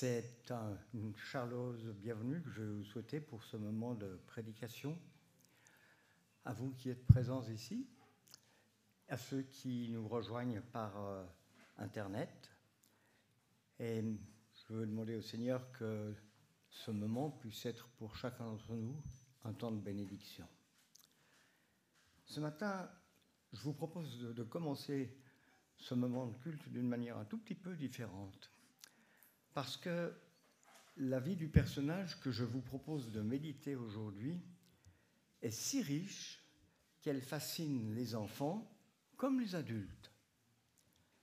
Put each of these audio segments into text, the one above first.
C'est une charleuse bienvenue que je vais vous souhaiter pour ce moment de prédication. À vous qui êtes présents ici, à ceux qui nous rejoignent par euh, Internet. Et je veux demander au Seigneur que ce moment puisse être pour chacun d'entre nous un temps de bénédiction. Ce matin, je vous propose de, commencer ce moment de culte d'une manière un tout petit peu différente. Parce que la vie du personnage que je vous propose de méditer aujourd'hui est si riche qu'elle fascine les enfants comme les adultes.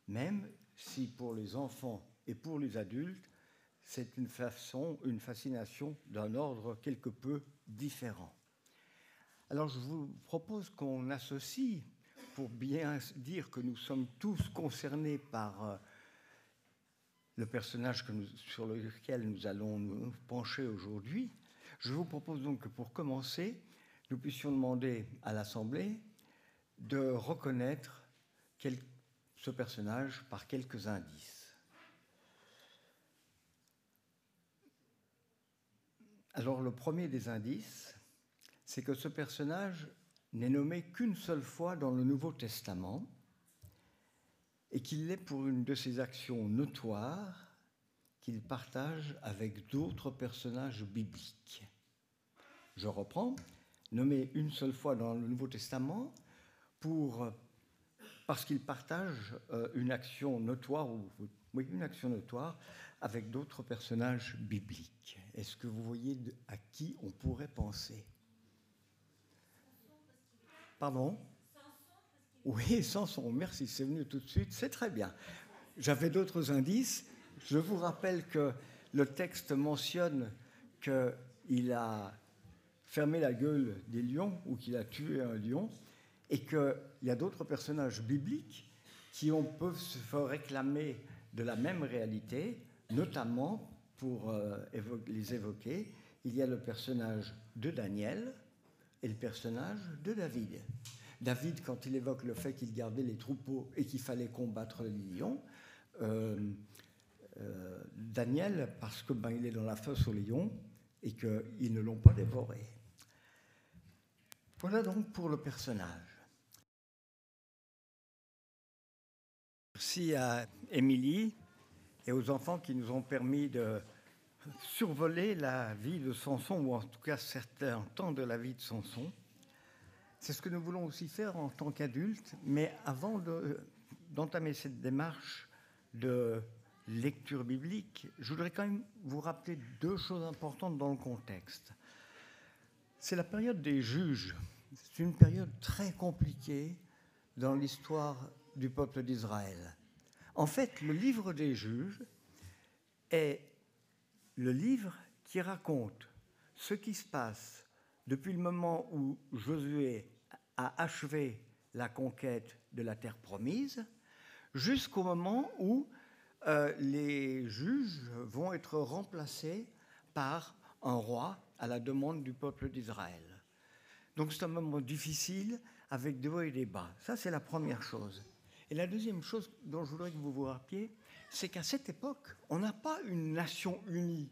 Même si pour les enfants et pour les adultes, c'est une façon, une fascination d'un ordre quelque peu différent. Alors je vous propose qu'on associe, pour bien dire que nous sommes tous concernés par euh, le personnage sur lequel nous allons nous pencher aujourd'hui, je vous propose donc que pour commencer, nous puissions demander à l'Assemblée de reconnaître ce personnage par quelques indices. Alors le premier des indices, c'est que ce personnage n'est nommé qu'une seule fois dans le Nouveau Testament et qu'il l'est pour une de ses actions notoires qu'il partage avec d'autres personnages bibliques. Je reprends, nommé une seule fois dans le Nouveau Testament pour, parce qu'il partage euh, une action notoire, ou, une action notoire avec d'autres personnages bibliques. Est-ce que vous voyez à qui on pourrait penser? Pardon? Oui, Samson, merci, c'est venu tout de suite, c'est très bien. J'avais d'autres indices. Je vous rappelle que le texte mentionne qu'il a fermé la gueule des lions ou qu'il a tué un lion et qu'il y a d'autres personnages bibliques qui ont, peuvent se réclamer de la même réalité, notamment pour euh, les évoquer, il y a le personnage de Daniel, et le personnage de David. David, quand il évoque le fait qu'il gardait les troupeaux et qu'il fallait combattre les lions, euh, euh, Daniel, parce que ben, il est dans la fosse aux lions et qu'ils ne l'ont pas dévoré. Voilà donc pour le personnage. Merci à Émilie et aux enfants qui nous ont permis de survoler la vie de Samson, ou en tout cas certains temps de la vie de Samson. C'est ce que nous voulons aussi faire en tant qu'adultes, mais avant d'entamer cette démarche de lecture biblique, je voudrais quand même vous rappeler deux choses importantes dans le contexte. C'est la période des juges. C'est une période très compliquée dans l'histoire du peuple d'Israël. En fait, le livre des juges est le livre qui raconte ce qui se passe depuis le moment où Josué a achevé la conquête de la terre promise jusqu'au moment où euh, les juges vont être remplacés par un roi à la demande du peuple d'Israël. Donc c'est un moment difficile avec des hauts et des bas. Ça, c'est la première chose. Et la deuxième chose dont je voudrais que vous vous rappeliez, c'est qu'à cette époque, on n'a pas une nation unie,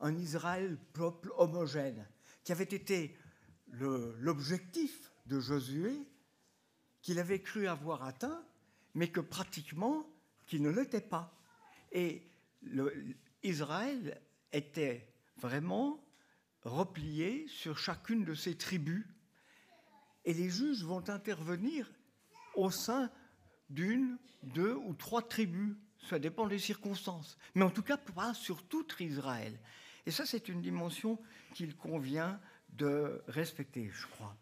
un Israël peuple homogène, qui avait été l'objectif de Josué, qu'il avait cru avoir atteint, mais que pratiquement, qui ne l'était pas. Et Israël était vraiment replié sur chacune de ses tribus. Et les juges vont intervenir au sein d'une, deux ou trois tribus ça dépend des circonstances. Mais en tout cas, pas sur tout Israël. Et ça, c'est une dimension qu'il convient de respecter, je crois.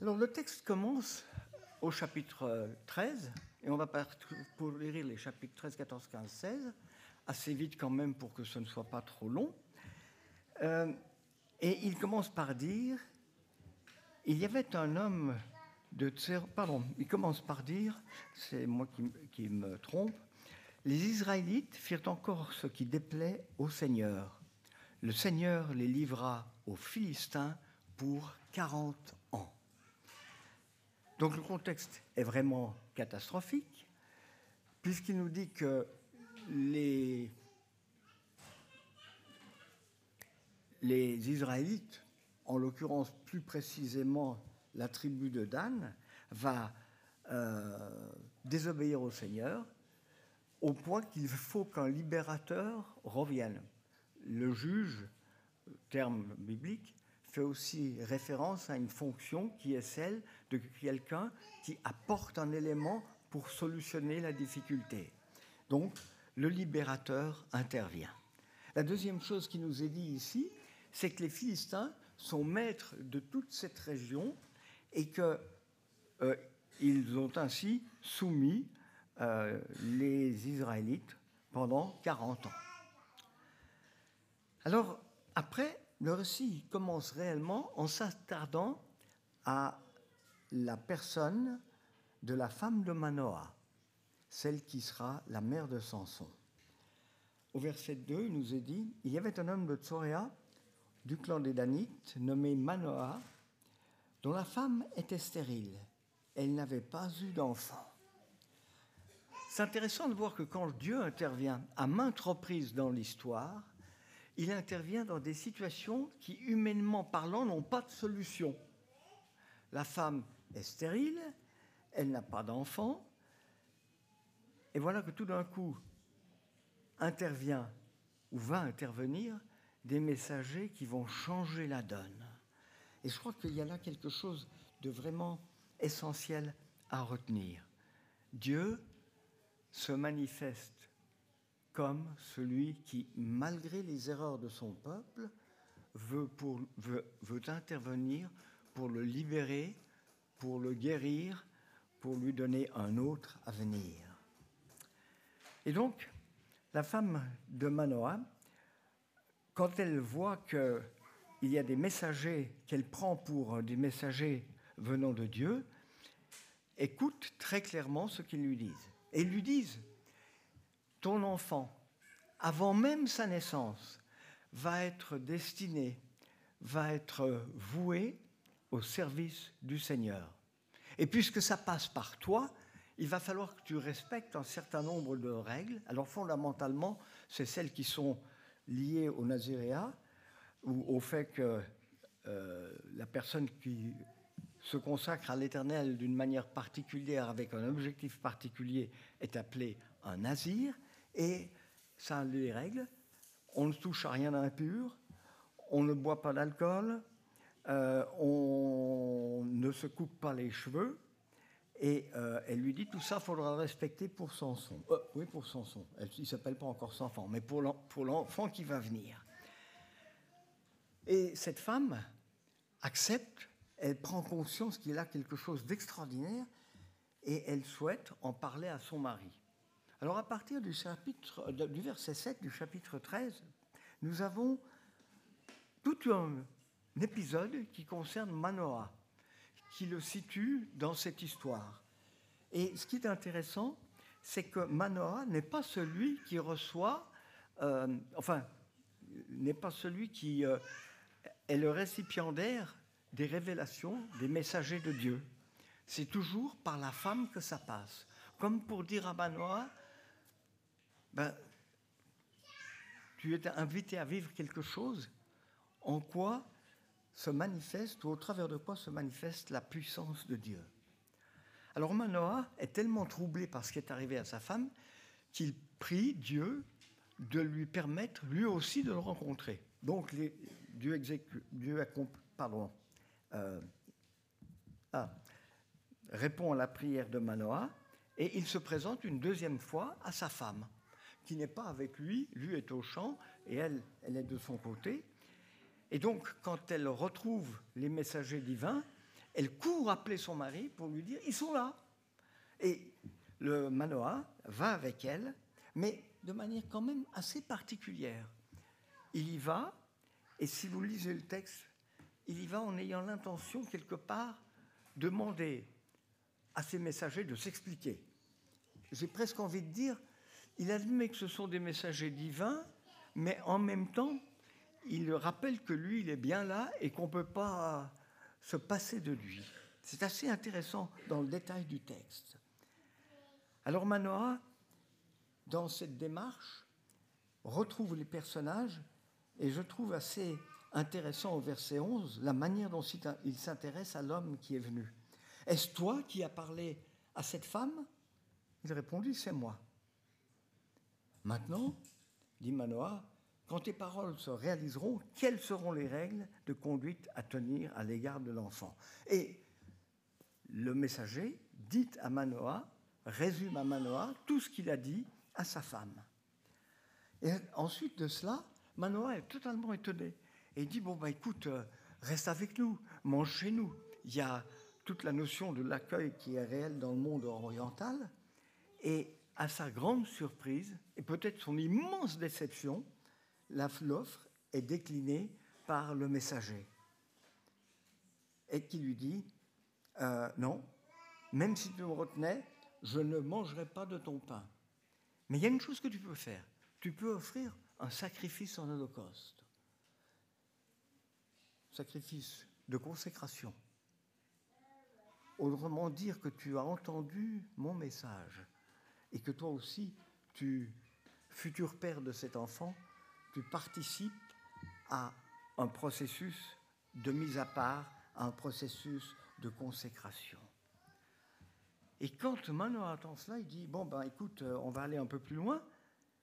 Alors, le texte commence au chapitre 13, et on va lire les chapitres 13, 14, 15, 16, assez vite quand même pour que ce ne soit pas trop long. Euh, et il commence par dire Il y avait un homme Pardon, il commence par dire, c'est moi qui, me trompe, les Israélites firent encore ce qui déplaît au Seigneur. Le Seigneur les livra aux Philistins pour 40 ans. Donc le contexte est vraiment catastrophique, puisqu'il nous dit que les, Israélites, en l'occurrence plus précisément la tribu de Dan, va euh, désobéir au Seigneur au point qu'il faut qu'un libérateur revienne. Le juge, terme biblique, fait aussi référence à une fonction qui est celle de quelqu'un qui apporte un élément pour solutionner la difficulté. Donc, le libérateur intervient. La deuxième chose qui nous est dit ici, c'est que les Philistins sont maîtres de toute cette région et qu'ils euh, ont ainsi soumis euh, les Israélites pendant 40 ans. Alors, après, le récit commence réellement en s'attardant à la personne de la femme de Manoah, celle qui sera la mère de Samson. Au verset 2, il nous est dit Il y avait un homme de Tsoréa, du clan des Danites, nommé Manoah, dont la femme était stérile. Elle n'avait pas eu d'enfant. C'est intéressant de voir que quand Dieu intervient à maintes reprises dans l'histoire, il intervient dans des situations qui, humainement parlant, n'ont pas de solution. La femme est stérile, elle n'a pas d'enfant, et voilà que tout d'un coup intervient ou va intervenir des messagers qui vont changer la donne. Et je crois qu'il y a là quelque chose de vraiment essentiel à retenir. Dieu se manifeste comme celui qui, malgré les erreurs de son peuple, veut, intervenir pour le libérer, pour le guérir, pour lui donner un autre avenir. Et donc, la femme de Manoah, quand elle voit qu'il y a des messagers qu'elle prend pour des messagers venant de Dieu, écoute très clairement ce qu'ils lui disent et lui disent, ton enfant, avant même sa naissance, va être destiné, va être voué au service du Seigneur. Et puisque ça passe par toi, il va falloir que tu respectes un certain nombre de règles. Alors fondamentalement, c'est celles qui sont liées au naziréat ou au fait que euh, la personne qui se consacre à l'Éternel d'une manière particulière, avec un objectif particulier, est appelé un nazir, et ça a les règles. On ne touche à rien d'impur, on ne boit pas d'alcool, euh, on ne se coupe pas les cheveux, et euh, elle lui dit tout ça, faudra respecter pour Samson. Euh, oui, pour Samson. Elle, il ne s'appelle pas encore Samson, mais pour l'enfant qui va venir. Et cette femme accepte elle prend conscience qu'il a quelque chose d'extraordinaire et elle souhaite en parler à son mari. Alors à partir du, chapitre, verset 7 du chapitre 13, nous avons tout un, épisode qui concerne Manoah, qui le situe dans cette histoire. Et ce qui est intéressant, c'est que Manoah n'est pas celui qui reçoit, euh, enfin, n'est pas celui qui euh, est le récipiendaire des révélations des messagers de Dieu. C'est toujours par la femme que ça passe. Comme pour dire à Manoah, ben, tu es invité à vivre quelque chose en quoi se manifeste, ou au travers de quoi se manifeste la puissance de Dieu. Alors Manoah est tellement troublé par ce qui est arrivé à sa femme qu'il prie Dieu de lui permettre lui aussi de le rencontrer. Donc Dieu, exécute, Dieu pardon, euh, ah, répond à la prière de Manoah et il se présente une deuxième fois à sa femme, qui n'est pas avec lui, lui est au champ et elle, elle est de son côté. Et donc, quand elle retrouve les messagers divins, elle court appeler son mari pour lui dire ils sont là. Et le Manoah va avec elle, mais de manière quand même assez particulière. Il y va, et si vous lisez le texte, il y va en ayant l'intention, quelque part, de demander à ses messagers de s'expliquer. J'ai presque envie de dire, il admet que ce sont des messagers divins, mais en même temps, il rappelle que lui, il est bien là et qu'on ne peut pas se passer de lui. C'est assez intéressant dans le détail du texte. Alors Manoah, dans cette démarche, retrouve les personnages et je trouve assez intéressant au verset 11, la manière dont il s'intéresse à l'homme qui est venu. Est-ce toi qui as parlé à cette femme? Il répondit, c'est moi. Maintenant, dit Manoah, quand tes paroles se réaliseront, quelles seront les règles de conduite à tenir à l'égard de l'enfant? Et le messager dit à Manoah, résume à Manoah tout ce qu'il a dit à sa femme. Et ensuite de cela, Manoah est totalement étonné. Et dit, bon, bah écoute, euh, reste avec nous, mange chez nous. Il y a toute la notion de l'accueil qui est réelle dans le monde oriental. Et à sa grande surprise, et peut-être son immense déception, l'offre est déclinée par le messager. Et qui lui dit, euh, non, même si tu me retenais, je ne mangerai pas de ton pain. Mais il y a une chose que tu peux faire. Tu peux offrir un sacrifice en holocauste. Sacrifice de consécration. Autrement dire que tu as entendu mon message et que toi aussi, tu, futur père de cet enfant, tu participes à un processus de mise à part, à un processus de consécration. Et quand Manoah entend cela, il dit, bon ben écoute, euh, on va aller un peu plus loin,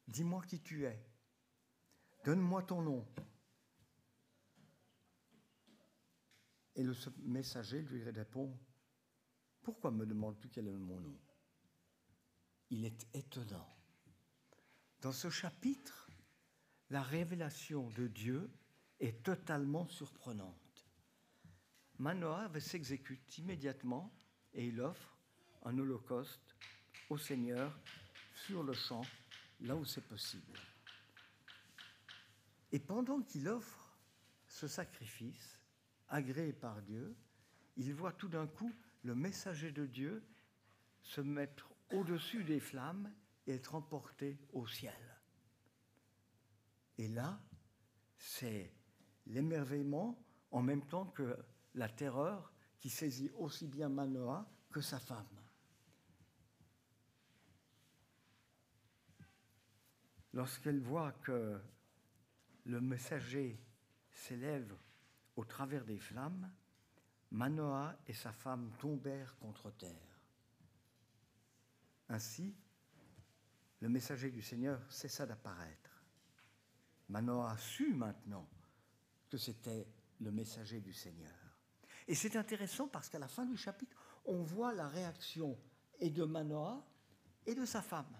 dis-moi qui tu es, donne-moi ton nom. Et le messager lui répond, pourquoi me demandes-tu quel est mon nom? Il est étonnant. Dans ce chapitre, la révélation de Dieu est totalement surprenante. Manoah s'exécute immédiatement et il offre un holocauste au Seigneur sur le champ, là où c'est possible. Et pendant qu'il offre ce sacrifice, agréé par Dieu, il voit tout d'un coup le messager de Dieu se mettre au-dessus des flammes et être emporté au ciel. Et là, c'est l'émerveillement en même temps que la terreur qui saisit aussi bien Manoah que sa femme. Lorsqu'elle voit que le messager s'élève au travers des flammes, Manoah et sa femme tombèrent contre terre. Ainsi, le messager du Seigneur cessa d'apparaître. Manoah sut maintenant que c'était le messager du Seigneur. Et c'est intéressant parce qu'à la fin du chapitre, on voit la réaction et de Manoah et de sa femme.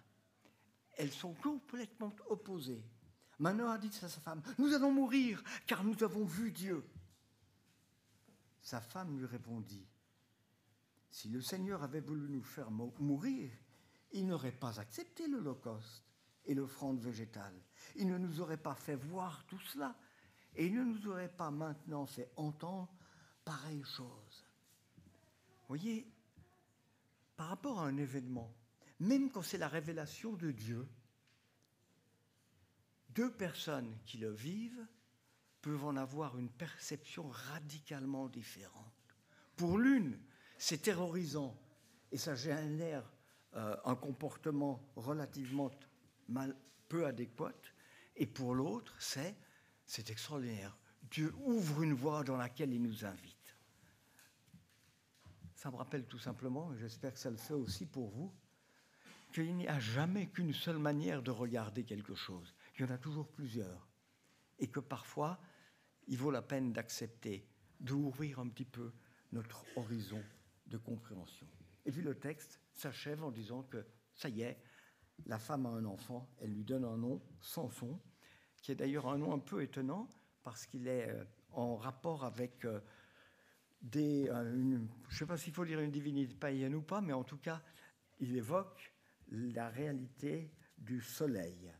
Elles sont complètement opposées. Manoah dit à sa femme, nous allons mourir car nous avons vu Dieu. Sa femme lui répondit, si le Seigneur avait voulu nous faire mourir, il n'aurait pas accepté l'Holocauste et l'offrande végétale. Il ne nous aurait pas fait voir tout cela et il ne nous aurait pas maintenant fait entendre pareille chose. Voyez, par rapport à un événement, même quand c'est la révélation de Dieu, deux personnes qui le vivent peuvent en avoir une perception radicalement différente. Pour l'une, c'est terrorisant et ça génère euh, un comportement relativement peu adéquat. Et pour l'autre, c'est c'est extraordinaire. Dieu ouvre une voie dans laquelle il nous invite. Ça me rappelle tout simplement, et j'espère que ça le fait aussi pour vous, qu'il n'y a jamais qu'une seule manière de regarder quelque chose. Il y en a toujours plusieurs. Et que parfois, il vaut la peine d'accepter, d'ouvrir un petit peu notre horizon de compréhension. Et puis le texte s'achève en disant que ça y est, la femme a un enfant, elle lui donne un nom, Samson, qui est d'ailleurs un nom un peu étonnant parce qu'il est euh, en rapport avec euh, des, je ne sais pas s'il faut dire une divinité païenne ou pas, mais en tout cas, il évoque la réalité du soleil.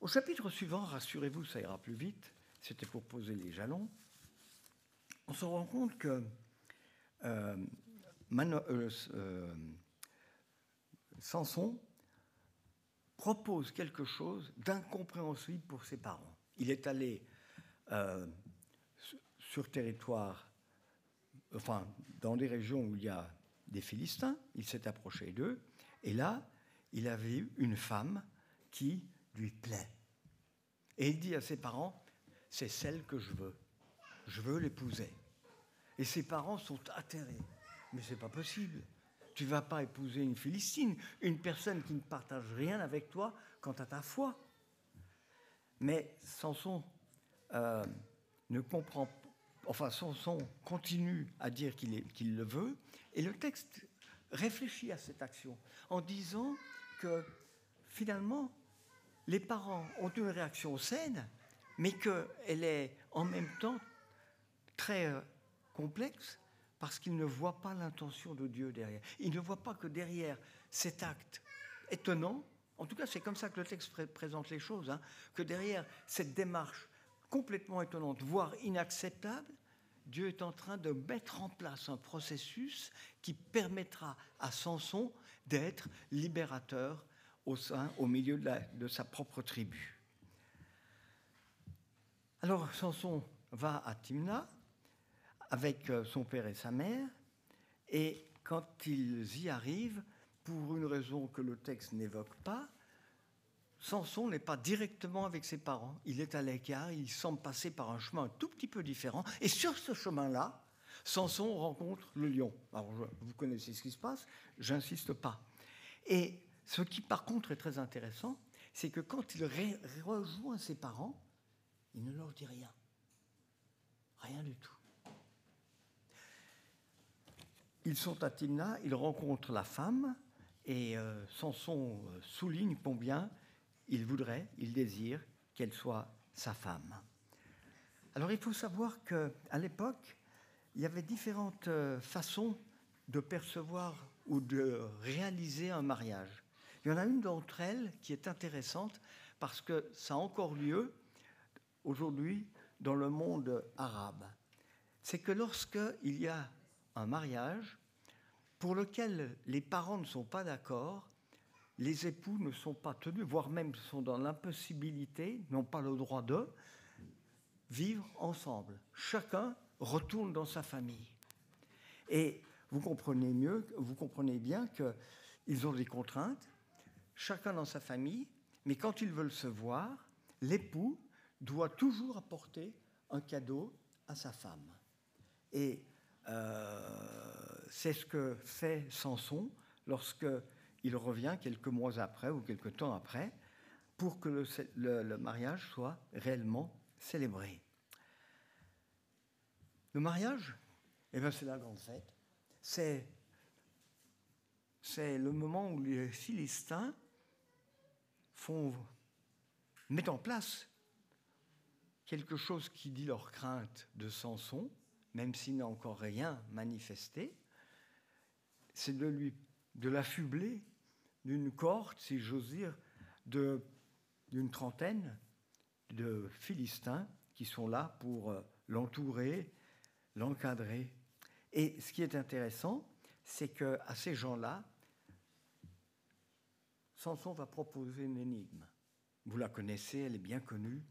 Au chapitre suivant, rassurez-vous, ça ira plus vite, c'était pour poser les jalons, on se rend compte que euh, euh, Samson propose quelque chose d'incompréhensible pour ses parents. Il est allé euh, sur territoire, enfin, dans des régions où il y a des Philistins, il s'est approché d'eux, et là, il avait une femme qui lui plaît. Et il dit à ses parents, c'est celle que je veux. Je veux l'épouser. Et ses parents sont atterrés. Mais c'est pas possible. Tu vas pas épouser une Philistine, une personne qui ne partage rien avec toi quant à ta foi. Mais Samson euh, ne comprend enfin Samson continue à dire qu'il le veut, et le texte réfléchit à cette action en disant que finalement, les parents ont une réaction saine, mais qu'elle est en même temps très euh, complexe parce qu'ils ne voient pas l'intention de Dieu derrière. Ils ne voient pas que derrière cet acte étonnant, en tout cas c'est comme ça que le texte présente les choses, hein, que derrière cette démarche complètement étonnante, voire inacceptable, Dieu est en train de mettre en place un processus qui permettra à Samson d'être libérateur au sein, au milieu de sa propre tribu. Alors Samson va à Timna avec euh, son père et sa mère, et quand ils y arrivent, pour une raison que le texte n'évoque pas, Samson n'est pas directement avec ses parents. Il est à l'écart, il semble passer par un chemin un tout petit peu différent. Et sur ce chemin-là, Samson rencontre le lion. Alors, vous connaissez ce qui se passe, j'insiste pas. Et ce qui, par contre, est très intéressant, c'est que quand il rejoint ses parents, il ne leur dit rien. Rien du tout. Ils sont à Timna, ils rencontrent la femme, et euh, Samson euh, souligne combien il voudrait, il désire qu'elle soit sa femme. Alors il faut savoir qu'à l'époque, il y avait différentes euh, façons de percevoir ou de réaliser un mariage. Il y en a une d'entre elles qui est intéressante parce que ça a encore lieu aujourd'hui dans le monde arabe. C'est que lorsqu'il y a un mariage pour lequel les parents ne sont pas d'accord, les époux ne sont pas tenus, voire même sont dans l'impossibilité, n'ont pas le droit de vivre ensemble. Chacun retourne dans sa famille. Et vous comprenez mieux, vous comprenez bien qu'ils ont des contraintes, chacun dans sa famille, mais quand ils veulent se voir, l'époux doit toujours apporter un cadeau à sa femme. Et euh, c'est ce que fait Samson lorsque il revient quelques mois après ou quelques temps après pour que le, mariage soit réellement célébré. Le mariage, eh bien, c'est la grande fête. C'est, c'est le moment où les Philistins font, mettent en place quelque chose qui dit leur crainte de Samson, même s'il n'a encore rien manifesté, c'est de lui de l'affubler d'une cohorte, si j'ose dire, d'une trentaine de Philistins qui sont là pour euh, l'entourer, l'encadrer. Et ce qui est intéressant, c'est qu'à ces gens-là, Samson va proposer une énigme. Vous la connaissez, elle est bien connue.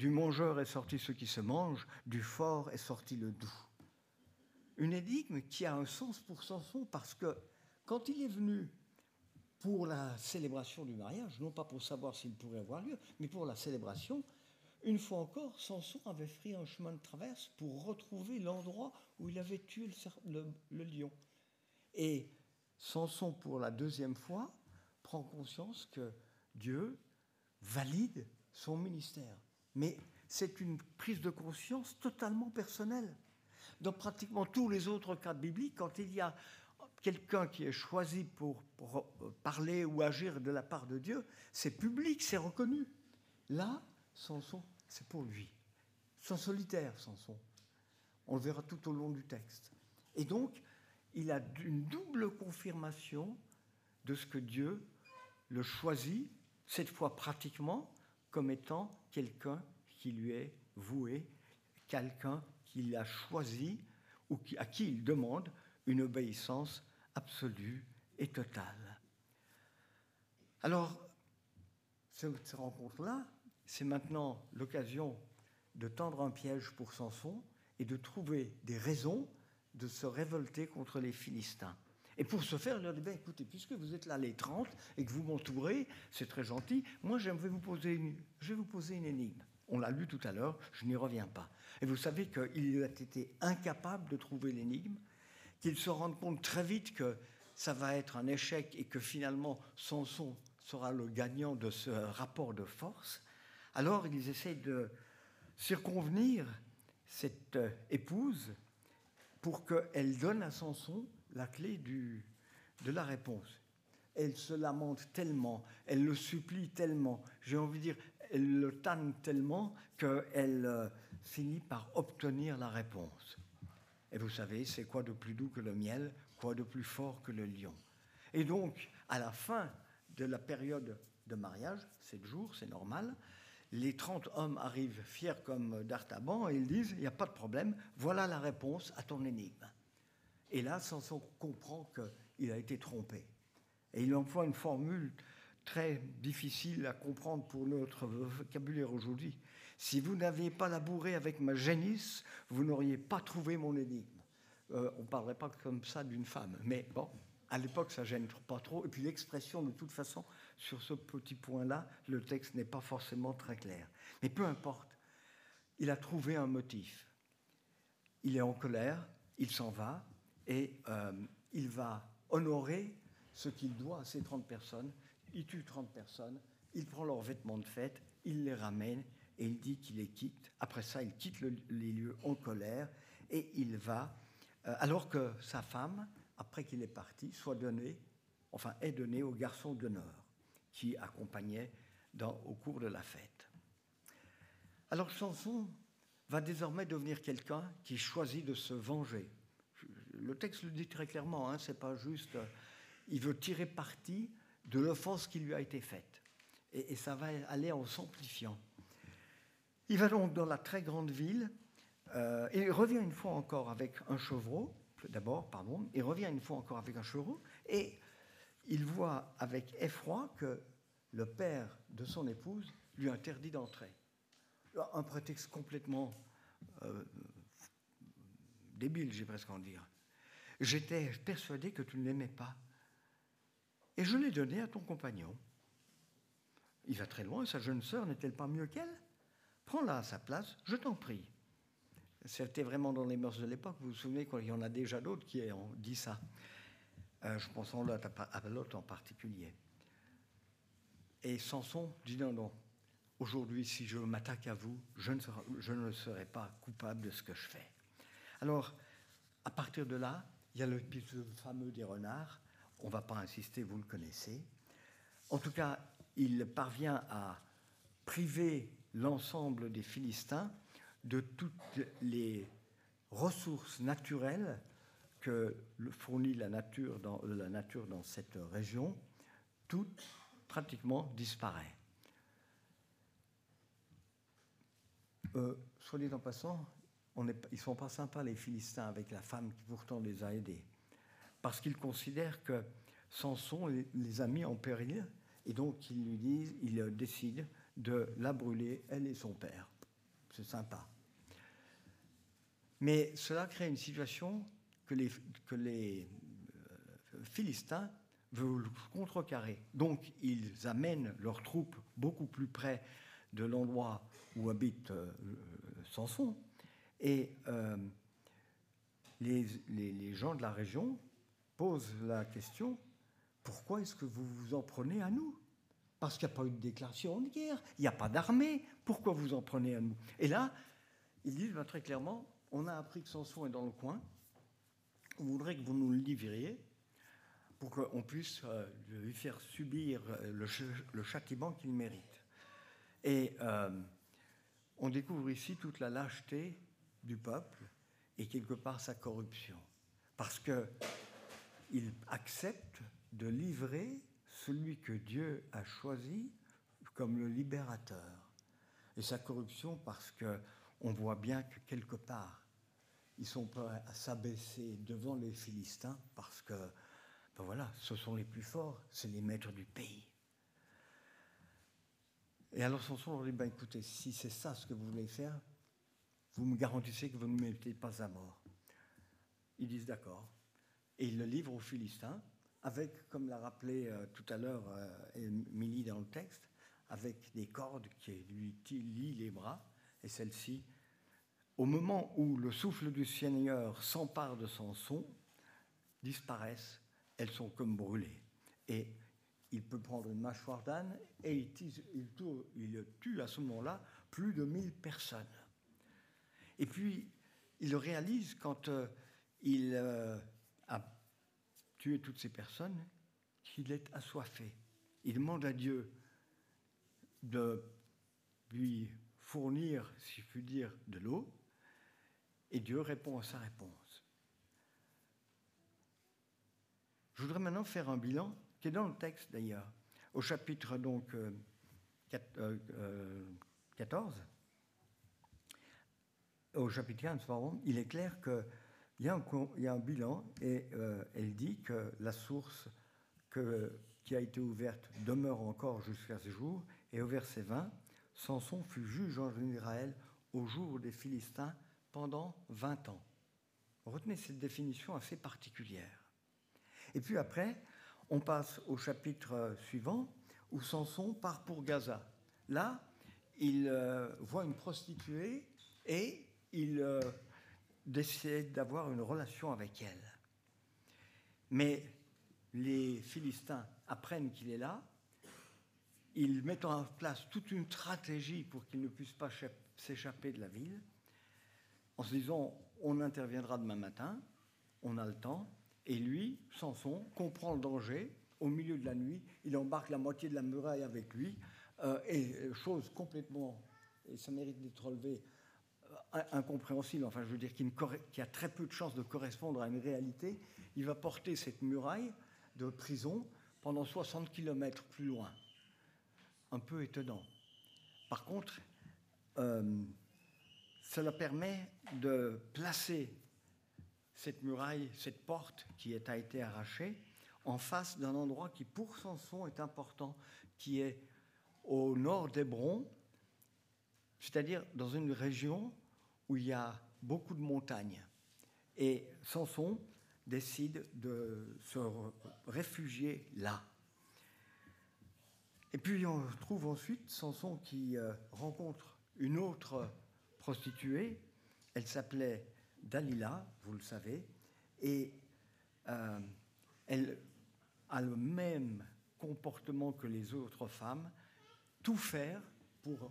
Du mangeur est sorti ce qui se mange, du fort est sorti le doux. Une énigme qui a un sens pour Samson parce que quand il est venu pour la célébration du mariage, non pas pour savoir s'il pourrait avoir lieu, mais pour la célébration, une fois encore, Samson avait pris un chemin de traverse pour retrouver l'endroit où il avait tué le, le, lion. Et Samson, pour la deuxième fois, prend conscience que Dieu valide son ministère. Mais c'est une prise de conscience totalement personnelle. Dans pratiquement tous les autres cas bibliques, quand il y a quelqu'un qui est choisi pour, parler ou agir de la part de Dieu, c'est public, c'est reconnu. Là, Samson, c'est pour lui. Son solitaire, Samson. On le verra tout au long du texte. Et donc, il a une double confirmation de ce que Dieu le choisit, cette fois pratiquement, comme étant quelqu'un qui lui est voué, quelqu'un qu'il a choisi ou à qui il demande une obéissance absolue et totale. Alors, cette rencontre-là, c'est maintenant l'occasion de tendre un piège pour Samson et de trouver des raisons de se révolter contre les Philistins. Et pour ce faire, il leur dit, ben, écoutez, puisque vous êtes là les 30 et que vous m'entourez, c'est très gentil, moi je vais vous poser une, je énigme. On l'a lu tout à l'heure, je n'y reviens pas. Et vous savez qu'il a été incapable de trouver l'énigme, qu'il se rende compte très vite que ça va être un échec et que finalement Samson sera le gagnant de ce rapport de force. Alors ils essayent de circonvenir cette euh, épouse pour qu'elle donne à Samson la clé de la réponse. Elle se lamente tellement, elle le supplie tellement, j'ai envie de dire, elle le tanne tellement qu'elle euh, finit par obtenir la réponse. Et vous savez, c'est quoi de plus doux que le miel, quoi de plus fort que le lion. Et donc, à la fin de la période de mariage, sept jours, c'est normal, les 30 hommes arrivent fiers comme d'Artaban et ils disent, il n'y a pas de problème, voilà la réponse à ton énigme. Et là, Samson comprend qu'il a été trompé. Et il emploie une formule très difficile à comprendre pour notre vocabulaire aujourd'hui. Si vous n'aviez pas labouré avec ma génisse, vous n'auriez pas trouvé mon énigme. Euh, on ne parlerait pas comme ça d'une femme. Mais bon, à l'époque, ça gêne pas trop. Et puis l'expression, de toute façon, sur ce petit point-là, le texte n'est pas forcément très clair. Mais peu importe, il a trouvé un motif. Il est en colère, il s'en va, et euh, il va honorer ce qu'il doit à ces 30 personnes. Il tue 30 personnes, il prend leurs vêtements de fête, il les ramène et il dit qu'il les quitte. Après ça, il quitte les lieux en colère et il va, euh, alors que sa femme, après qu'il est parti, soit donnée, enfin est donnée au garçon d'honneur qui accompagnait au cours de la fête. Alors Samson va désormais devenir quelqu'un qui choisit de se venger. Le texte le dit très clairement, hein, c'est pas juste. Il veut tirer parti de l'offense qui lui a été faite. Et, ça va aller en s'amplifiant. Il va donc dans la très grande ville euh, et il revient une fois encore avec un chevreau, d'abord, pardon, il revient une fois encore avec un chevreau et il voit avec effroi que le père de son épouse lui interdit d'entrer. Un prétexte complètement euh, débile, j'ai presque envie de dire. J'étais persuadé que tu ne l'aimais pas. Et je l'ai donné à ton compagnon. Il va très loin, sa jeune sœur n'est-elle pas mieux qu'elle? Prends-la à sa place, je t'en prie. C'était vraiment dans les mœurs de l'époque. Vous vous souvenez qu'il y en a déjà d'autres qui ont dit ça. Euh, je pense à l'autre en particulier. Et Samson dit non, non. Aujourd'hui, si je m'attaque à vous, je ne, serai, je ne serai pas coupable de ce que je fais. Alors, à partir de là, il y a le fameux des renards. On ne va pas insister, vous le connaissez. En tout cas, il parvient à priver l'ensemble des Philistins de toutes les ressources naturelles que fournit la nature dans, la nature dans cette région. Tout pratiquement disparaît. Euh, soit dit en passant, ils ne sont pas sympas, les Philistins, avec la femme qui pourtant les a aidés. Parce qu'ils considèrent que Samson les, les a mis en péril, et donc ils lui disent, ils décident de la brûler, elle et son père. C'est sympa. Mais cela crée une situation que les, que les euh, Philistins veulent contrecarrer. Donc ils amènent leurs troupes beaucoup plus près de l'endroit où habite euh, Samson. Et euh, les, les, gens de la région posent la question, pourquoi est-ce que vous vous en prenez à nous? Parce qu'il n'y a pas eu de déclaration de guerre, il n'y a pas d'armée, pourquoi vous en prenez à nous? Et là, ils disent ben, très clairement, on a appris que Samson est dans le coin, on voudrait que vous nous le livriez pour qu'on puisse euh, lui faire subir euh, le, le châtiment qu'il mérite. Et on découvre ici toute la lâcheté du peuple et quelque part sa corruption. Parce qu'il accepte de livrer celui que Dieu a choisi comme le libérateur. Et sa corruption parce qu'on voit bien que quelque part, ils sont prêts à s'abaisser devant les Philistins parce que, ben voilà, ce sont les plus forts, c'est les maîtres du pays. Et alors Samson leur dit, ben écoutez, si c'est ça ce que vous voulez faire, vous me garantissez que vous ne me mettez pas à mort. Ils disent d'accord. Et ils le livrent aux Philistins avec, comme l'a rappelé euh, tout à l'heure euh, dans le texte, avec des cordes qui lui lient les bras, et celle-ci, au moment où le souffle du Seigneur s'empare de Samson, disparaissent, elles sont comme brûlées. Et il peut prendre une mâchoire d'âne et il, tue, à ce moment-là plus de 1000 personnes. Et puis, il réalise quand euh, il euh, a tué toutes ces personnes qu'il est assoiffé. Il demande à Dieu de lui fournir, si je puis dire, de l'eau, et Dieu répond à sa réponse. Je voudrais maintenant faire un bilan, qui est dans le texte d'ailleurs, au chapitre donc 14, euh, au chapitre 15, pardon, il est clair qu'il y, a un, bilan et euh, elle dit que la source qui a été ouverte demeure encore jusqu'à ce jour. Et au verset 20, Samson fut juge en Israël au jour des Philistins pendant 20 ans. Retenez cette définition assez particulière. Et puis après, on passe au chapitre suivant où Samson part pour Gaza. Là, il euh, voit une prostituée et il euh, décide d'avoir une relation avec elle. Mais les Philistins apprennent qu'il est là, ils mettent en place toute une stratégie pour qu'il ne puisse pas s'échapper de la ville, en se disant on interviendra demain matin, on a le temps, et lui, Samson, comprend le danger, au milieu de la nuit, il embarque la moitié de la muraille avec lui, euh, et chose complètement, et ça mérite d'être relevé, incompréhensible, enfin je veux dire qui, a très peu de chances de correspondre à une réalité, il va porter cette muraille de prison pendant 60 km plus loin. Un peu étonnant. Par contre, euh, cela permet de placer cette muraille, cette porte qui a été arrachée, en face d'un endroit qui, pour Samson, est important, qui est au nord d'Hébron, c'est-à-dire dans une région où il y a beaucoup de montagnes. Et Samson décide de se réfugier là. Et puis on trouve ensuite Samson qui euh, rencontre une autre prostituée. Elle s'appelait Dalila, vous le savez, et euh, elle a le même comportement que les autres femmes, tout faire pour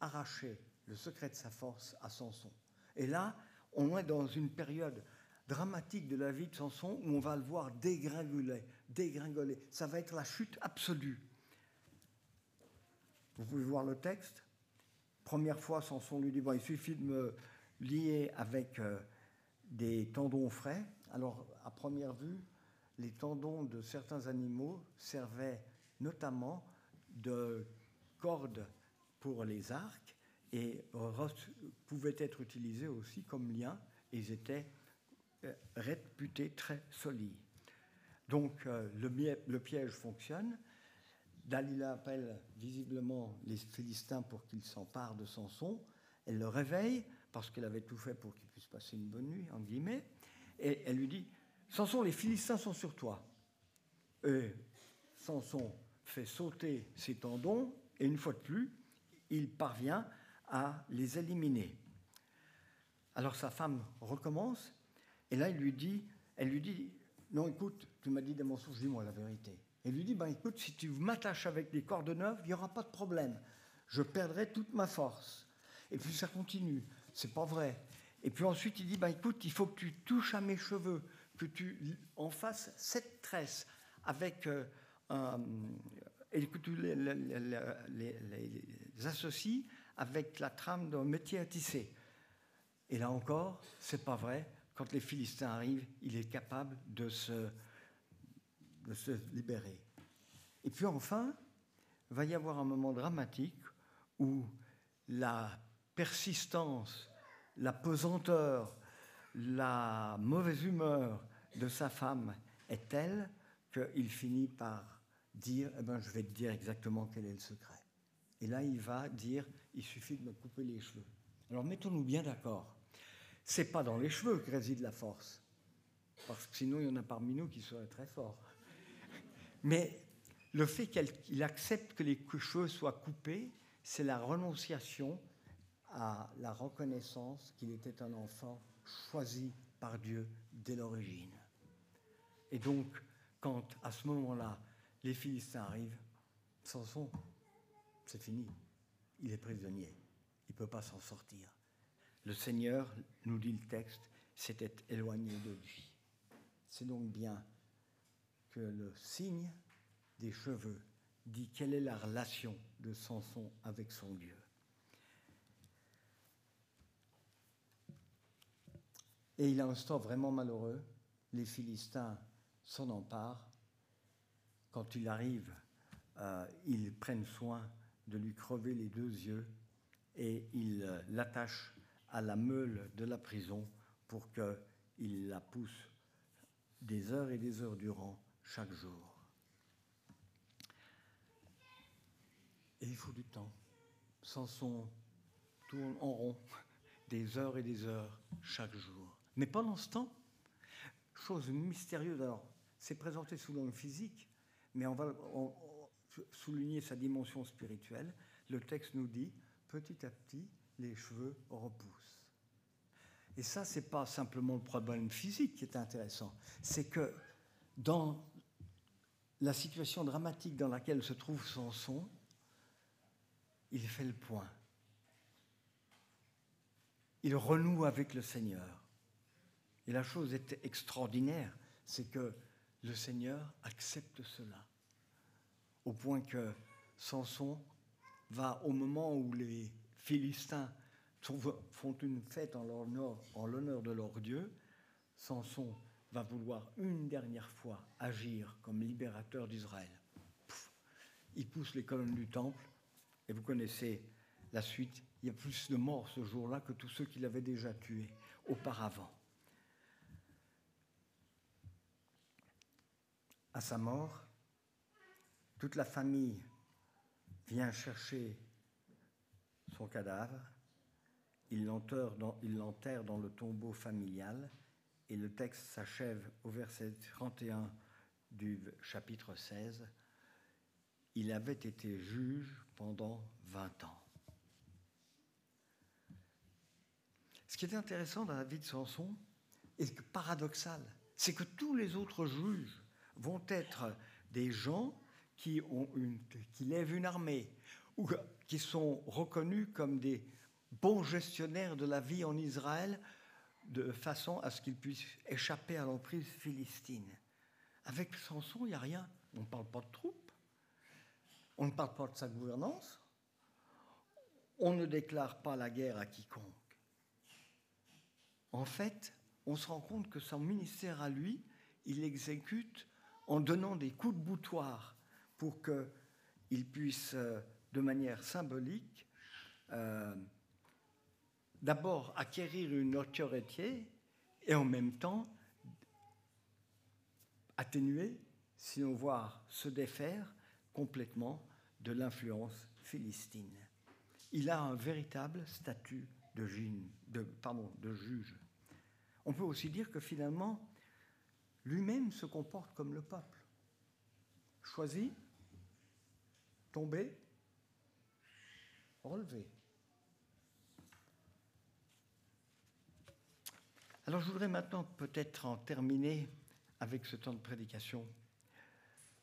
arracher le secret de sa force à Samson. Et là, on est dans une période dramatique de la vie de Samson où on va le voir dégringoler, dégringoler. Ça va être la chute absolue. Vous pouvez voir le texte. Première fois, Samson lui dit bon, il suffit de me lier avec euh, des tendons frais. Alors, à première vue, les tendons de certains animaux servaient notamment de cordes pour les arcs et pouvaient être utilisés aussi comme lien. Ils étaient euh, réputés très solides. Donc euh, le, piège fonctionne. Dalila appelle visiblement les Philistins pour qu'ils s'emparent de Samson. Elle le réveille parce qu'elle avait tout fait pour qu'il puisse passer une bonne nuit, en guillemets. Et elle lui dit Samson, les Philistins sont sur toi. Et Samson fait sauter ses tendons, et une fois de plus, il parvient à les éliminer. Alors sa femme recommence, et là, il lui dit, elle lui dit, non, écoute, tu m'as dit des mensonges, dis-moi la vérité. Elle lui dit, ben, écoute, si tu m'attaches avec des cordes neuves, il n'y aura pas de problème. Je perdrai toute ma force. Et puis ça continue, c'est pas vrai. Et puis ensuite, il dit, ben, écoute, il faut que tu touches à mes cheveux, que tu en fasses sept tresses avec euh, un, et que tu les, les avec la trame d'un métier à tisser. Et là encore, c'est pas vrai. Quand les Philistins arrivent, il est capable de se, de se libérer. Et puis enfin, va y avoir un moment dramatique où la persistance, la pesanteur, la mauvaise humeur de sa femme est telle qu'il finit par dire eh ben, Je vais te dire exactement quel est le secret. Et là, il va dire, il suffit de me couper les cheveux. Alors mettons-nous bien d'accord. C'est pas dans les cheveux que réside la force, parce que sinon il y en a parmi nous qui seraient très forts. Mais le fait qu'il accepte que les cheveux soient coupés, c'est la renonciation à la reconnaissance qu'il était un enfant choisi par Dieu dès l'origine. Et donc, quand à ce moment-là, les Philistins arrivent, Samson, c'est fini. Il est prisonnier. Il ne peut pas s'en sortir. Le Seigneur, nous dit le texte, s'était éloigné de lui. C'est donc bien que le signe des cheveux dit quelle est la relation de Samson avec son Dieu. Et il a un instant vraiment malheureux. Les Philistins s'en emparent. Quand il arrive, euh, ils prennent soin de lui crever les deux yeux et ils euh, l'attachent à la meule de la prison pour qu'il la pousse des heures et des heures durant chaque jour. Et il faut du temps. Samson tourne en rond des heures et des heures chaque jour. Mais pendant ce temps, chose mystérieuse, alors c'est présenté sous l'angle physique, mais on va souligner sa dimension spirituelle. Le texte nous dit, petit à petit, les cheveux repoussent. Et ça, ce n'est pas simplement le problème physique qui est intéressant, c'est que dans la situation dramatique dans laquelle se trouve Samson, il fait le point. Il renoue avec le Seigneur. Et la chose est extraordinaire, c'est que le Seigneur accepte cela. Au point que Samson va, au moment où les Philistins font une fête en l'honneur de leur Dieu, Samson va vouloir une dernière fois agir comme libérateur d'Israël. Il pousse les colonnes du temple, et vous connaissez la suite. Il y a plus de morts ce jour-là que tous ceux qu'il avait déjà tués auparavant. À sa mort, toute la famille vient chercher son cadavre, il l'enterre dans, le tombeau familial et le texte s'achève au verset 31 du chapitre 16. Il avait été juge pendant 20 ans. Ce qui est intéressant dans la vie de Samson, et paradoxal, c'est que tous les autres juges vont être des gens qui, lèvent une armée ou qui sont reconnus comme des bons gestionnaires de la vie en Israël de façon à ce qu'ils puissent échapper à l'emprise philistine. Avec Samson, il n'y a rien. On ne parle pas de troupes, on ne parle pas de sa gouvernance, on ne déclare pas la guerre à quiconque. En fait, on se rend compte que son ministère à lui, il l'exécute en donnant des coups de boutoir pour qu'il puisse, euh, de manière symbolique, euh, d'abord acquérir une autorité et en même temps atténuer, sinon voir se défaire complètement de l'influence philistine. Il a un véritable statut de, de, juge. On peut aussi dire que finalement, lui-même se comporte comme le peuple. Choisi, tombé, relevé. Alors je voudrais maintenant peut-être en terminer avec ce temps de prédication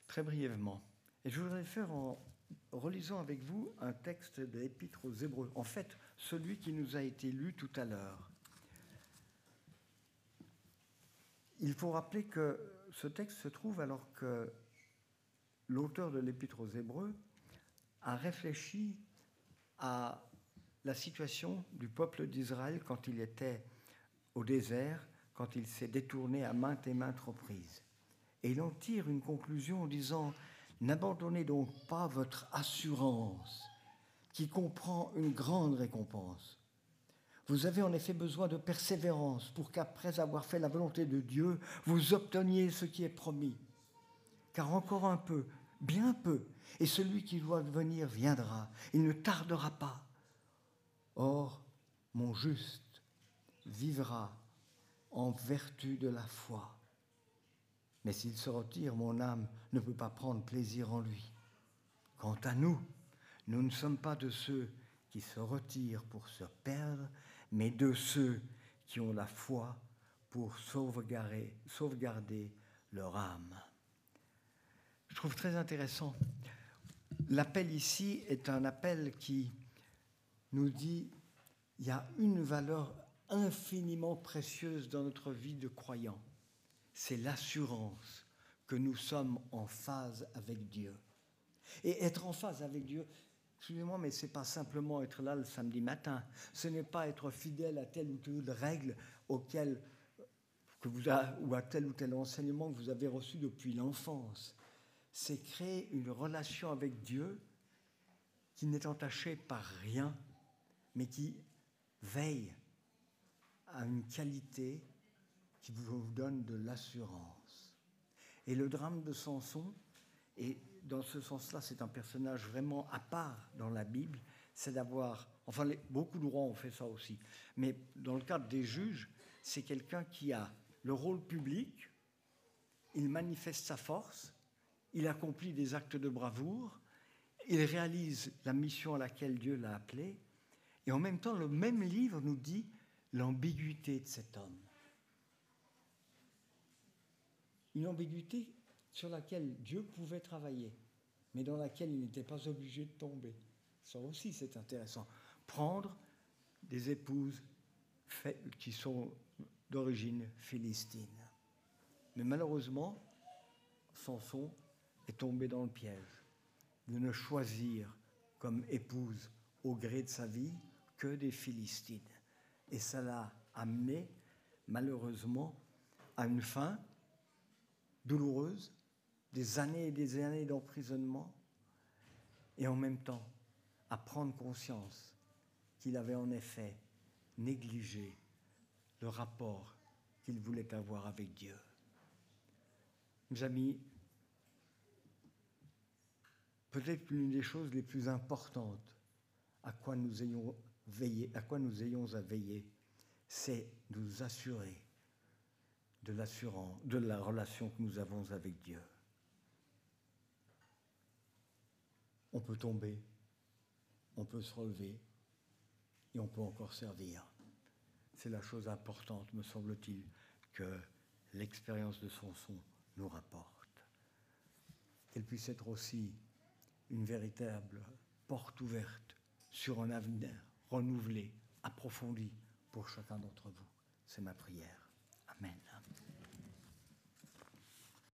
très brièvement. Et je voudrais faire en relisant avec vous un texte de l'Épître aux Hébreux, en fait celui qui nous a été lu tout à l'heure. Il faut rappeler que ce texte se trouve alors que l'auteur de l'Épître aux Hébreux a réfléchi à la situation du peuple d'Israël quand il était au désert, quand il s'est détourné à maintes et maintes reprises. Et il en tire une conclusion en disant, N'abandonnez donc pas votre assurance qui comprend une grande récompense. Vous avez en effet besoin de persévérance pour qu'après avoir fait la volonté de Dieu, vous obteniez ce qui est promis. Car encore un peu, bien peu, et celui qui doit venir viendra, il ne tardera pas. Or, mon juste vivra en vertu de la foi. Mais s'il se retire, mon âme ne peut pas prendre plaisir en lui. Quant à nous, nous ne sommes pas de ceux qui se retirent pour se perdre, mais de ceux qui ont la foi pour sauvegarder, leur âme. Je trouve très intéressant. L'appel ici est un appel qui nous dit il y a une valeur infiniment précieuse dans notre vie de croyant. C'est l'assurance que nous sommes en phase avec Dieu. Et être en phase avec Dieu, excusez-moi, mais ce n'est pas simplement être là le samedi matin. Ce n'est pas être fidèle à telle ou telle règle auquel, que vous ou à tel ou tel enseignement que vous avez reçu depuis l'enfance. C'est créer une relation avec Dieu qui n'est entachée par rien, mais qui veille à une qualité qui vous donne de l'assurance. Et le drame de Samson, et dans ce sens-là, c'est un personnage vraiment à part dans la Bible, c'est d'avoir, enfin beaucoup de rois ont fait ça aussi, mais dans le cadre des juges, c'est quelqu'un qui a le rôle public, il manifeste sa force, il accomplit des actes de bravoure, il réalise la mission à laquelle Dieu l'a appelé, et en même temps, le même livre nous dit l'ambiguïté de cet homme. Une ambiguïté sur laquelle Dieu pouvait travailler, mais dans laquelle il n'était pas obligé de tomber. Ça aussi, c'est intéressant. Prendre des épouses qui sont d'origine philistine. Mais malheureusement, Samson est tombé dans le piège de ne choisir comme épouse au gré de sa vie que des Philistines. Et ça l'a amené, malheureusement, à une fin douloureuse, des années et des années d'emprisonnement, et en même temps à prendre conscience qu'il avait en effet négligé le rapport qu'il voulait avoir avec Dieu. Mes peut-être l'une des choses les plus importantes à quoi nous ayons à veiller, c'est nous assurer de la relation que nous avons avec Dieu. On peut tomber, on peut se relever et on peut encore servir. C'est la chose importante, me semble-t-il, que l'expérience de son son nous rapporte. Qu'elle puisse être aussi une véritable porte ouverte sur un avenir renouvelé, approfondi pour chacun d'entre vous. C'est ma prière. Amen.